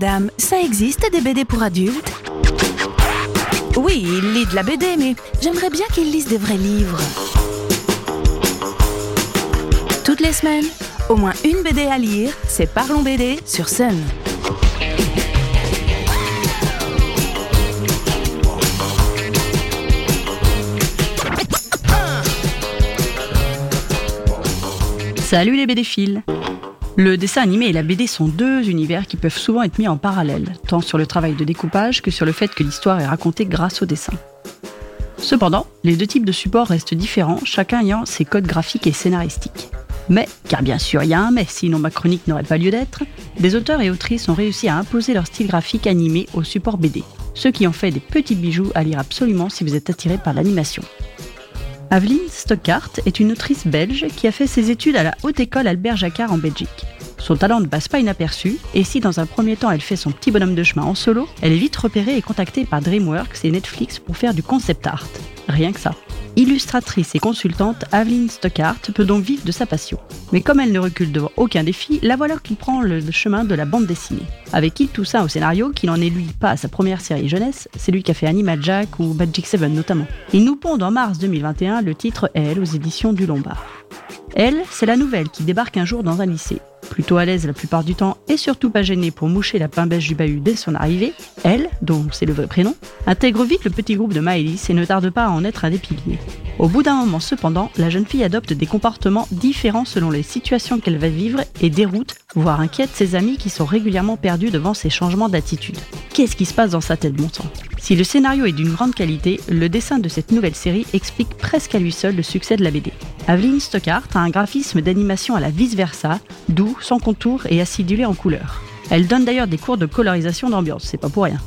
madame, ça existe des BD pour adultes? Oui, il lit de la BD, mais j'aimerais bien qu'il lise des vrais livres. Toutes les semaines, au moins une BD à lire, c'est Parlons BD sur Sun. Salut les BD Le dessin animé et la BD sont deux univers qui peuvent souvent être mis en parallèle, tant sur le travail de découpage que sur le fait que l'histoire est racontée grâce au dessin. Cependant, les deux types de supports restent différents, chacun ayant ses codes graphiques et scénaristiques. Mais, car bien sûr il y a un mais, sinon ma chronique n'aurait pas lieu d'être, des auteurs et autrices ont réussi à imposer leur style graphique animé au support BD, ce qui en fait des petits bijoux à lire absolument si vous êtes attiré par l'animation. Aveline Stockhart est une autrice belge qui a fait ses études à la Haute École Albert Jacquard en Belgique. Son talent ne passe pas inaperçu, et si dans un premier temps elle fait son petit bonhomme de chemin en solo, elle est vite repérée et contactée par DreamWorks et Netflix pour faire du concept art. Rien que ça. Illustratrice et consultante, Aveline Stockhart peut donc vivre de sa passion. Mais comme elle ne recule devant aucun défi, la voilà qu'il prend le chemin de la bande dessinée. Avec qui tout ça au scénario, qui n'en est lui pas à sa première série jeunesse, c'est lui qui a fait Animal Jack ou Magic Seven notamment. Il nous pond en mars 2021 le titre Elle aux éditions du Lombard. Elle, c'est la nouvelle qui débarque un jour dans un lycée. Plutôt à l'aise la plupart du temps et surtout pas gênée pour moucher la pimbèche du bahut dès son arrivée, elle, dont c'est le vrai prénom, intègre vite le petit groupe de Maëlys et ne tarde pas à en être un des piliers. Au bout d'un moment cependant, la jeune fille adopte des comportements différents selon les situations qu'elle va vivre et déroute, voire inquiète ses amis qui sont régulièrement perdus devant ses changements d'attitude. Qu'est-ce qui se passe dans sa tête, bon sang? Si le scénario est d'une grande qualité, le dessin de cette nouvelle série explique presque à lui seul le succès de la BD. Aveline Stockhart a un graphisme d'animation à la vice-versa, doux, sans contour et acidulé en couleurs. Elle donne d'ailleurs des cours de colorisation d'ambiance, c'est pas pour rien.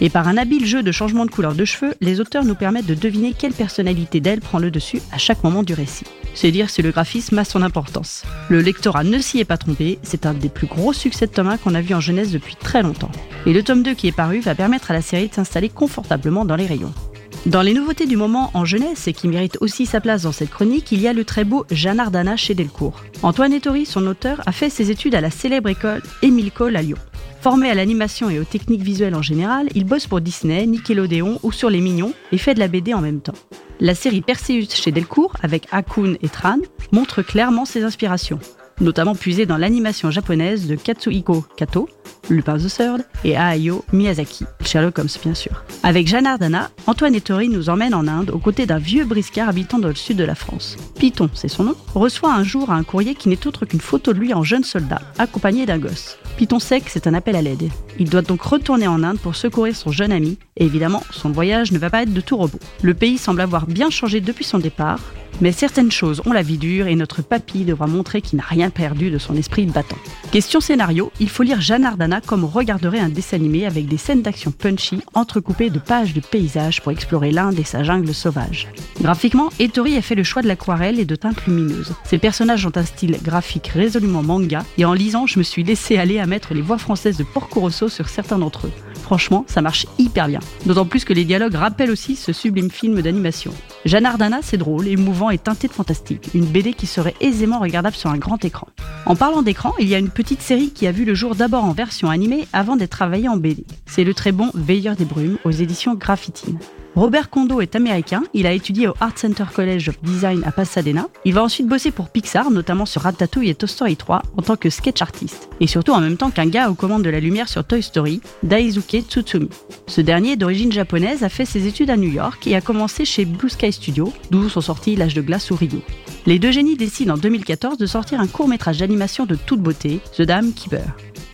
Et par un habile jeu de changement de couleur de cheveux, les auteurs nous permettent de deviner quelle personnalité d'elle prend le dessus à chaque moment du récit. C'est dire si le graphisme a son importance. Le lectorat ne s'y est pas trompé, c'est un des plus gros succès de Thomas qu'on a vu en jeunesse depuis très longtemps. Et le tome 2 qui est paru va permettre à la série de s'installer confortablement dans les rayons. Dans les nouveautés du moment en jeunesse et qui méritent aussi sa place dans cette chronique, il y a le très beau Jeanne Ardana chez Delcourt. Antoine Ettori, son auteur, a fait ses études à la célèbre école Émile Cole à Lyon. Formé à l'animation et aux techniques visuelles en général, il bosse pour Disney, Nickelodeon ou sur Les Mignons et fait de la BD en même temps. La série Perseus chez Delcourt, avec Akun et Tran, montre clairement ses inspirations, notamment puisées dans l'animation japonaise de Katsuhiko Kato, Lupin the Third et Hayao Miyazaki, Sherlock Holmes bien sûr. Avec Jeanne Ardana, Antoine Ettori nous emmène en Inde aux côtés d'un vieux briscard habitant dans le sud de la France. Python, c'est son nom, reçoit un jour un courrier qui n'est autre qu'une photo de lui en jeune soldat, accompagné d'un gosse. Python sec, c'est un appel à l'aide. Il doit donc retourner en Inde pour secourir son jeune ami, et évidemment, son voyage ne va pas être de tout repos. Le pays semble avoir bien changé depuis son départ, mais certaines choses ont la vie dure et notre papy devra montrer qu'il n'a rien perdu de son esprit battant. Question scénario, il faut lire Jeanne Ardana comme on regarderait un dessin animé avec des scènes d'action punchy entrecoupées de pages de paysages pour explorer l'Inde et sa jungle sauvage. Graphiquement, Ettori a fait le choix de l'aquarelle et de teintes lumineuses. Ses personnages ont un style graphique résolument manga et en lisant, je me suis laissé aller à mettre les voix françaises de Porco Rosso sur certains d'entre eux. Franchement, ça marche hyper bien. D'autant plus que les dialogues rappellent aussi ce sublime film d'animation. Jeanne Ardana, c'est drôle, émouvant et teinté de fantastique. Une BD qui serait aisément regardable sur un grand écran. En parlant d'écran, il y a une petite série qui a vu le jour d'abord en version animée avant d'être travaillée en BD. C'est le très bon Veilleur des Brumes aux éditions Graphitine. Robert Kondo est américain, il a étudié au Art Center College of Design à Pasadena. Il va ensuite bosser pour Pixar, notamment sur Ratatouille et Toy Story 3, en tant que sketch artiste. Et surtout en même temps qu'un gars aux commandes de la lumière sur Toy Story, Daisuke Tsutsumi. Ce dernier, d'origine japonaise, a fait ses études à New York et a commencé chez Blue Sky Studio, d'où sont sortis L'âge de glace ou Rio. Les deux génies décident en 2014 de sortir un court métrage d'animation de toute beauté, The Dame Keeper.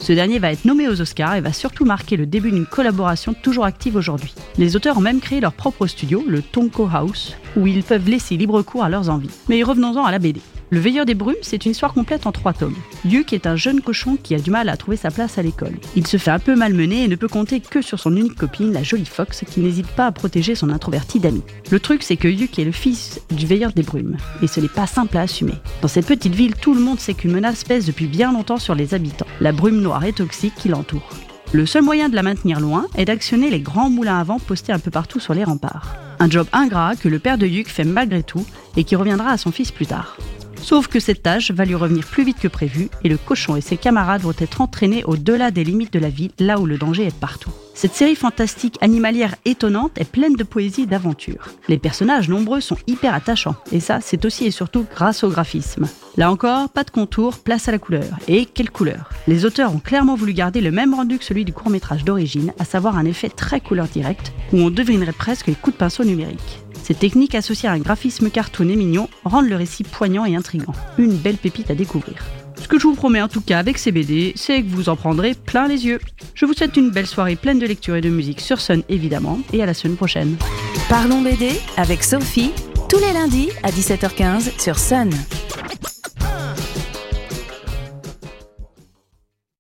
Ce dernier va être nommé aux Oscars et va surtout marquer le début d'une collaboration toujours active aujourd'hui. Les auteurs ont même créé leur propre studio, le Tonko House, où ils peuvent laisser libre cours à leurs envies. Mais revenons-en à la BD. Le Veilleur des Brumes, c'est une histoire complète en trois tomes. Yuk est un jeune cochon qui a du mal à trouver sa place à l'école. Il se fait un peu malmener et ne peut compter que sur son unique copine, la jolie Fox, qui n'hésite pas à protéger son introverti d'ami. Le truc, c'est que Yuk est le fils du Veilleur des Brumes, et ce n'est pas simple à assumer. Dans cette petite ville, tout le monde sait qu'une menace pèse depuis bien longtemps sur les habitants, la brume noire et toxique qui l'entoure. Le seul moyen de la maintenir loin est d'actionner les grands moulins à vent postés un peu partout sur les remparts. Un job ingrat que le père de Yuk fait malgré tout et qui reviendra à son fils plus tard. Sauf que cette tâche va lui revenir plus vite que prévu et le cochon et ses camarades vont être entraînés au-delà des limites de la ville, là où le danger est partout. Cette série fantastique animalière étonnante est pleine de poésie et d'aventure. Les personnages nombreux sont hyper attachants, et ça, c'est aussi et surtout grâce au graphisme. Là encore, pas de contour, place à la couleur. Et quelle couleur Les auteurs ont clairement voulu garder le même rendu que celui du court métrage d'origine, à savoir un effet très couleur directe, où on devinerait presque les coups de pinceau numériques. Ces techniques associées à un graphisme cartoon et mignon rendent le récit poignant et intrigant. Une belle pépite à découvrir. Ce que je vous promets en tout cas avec ces BD, c'est que vous en prendrez plein les yeux. Je vous souhaite une belle soirée pleine de lecture et de musique sur Sun évidemment, et à la semaine prochaine. Parlons BD avec Sophie, tous les lundis à 17h15 sur Sun.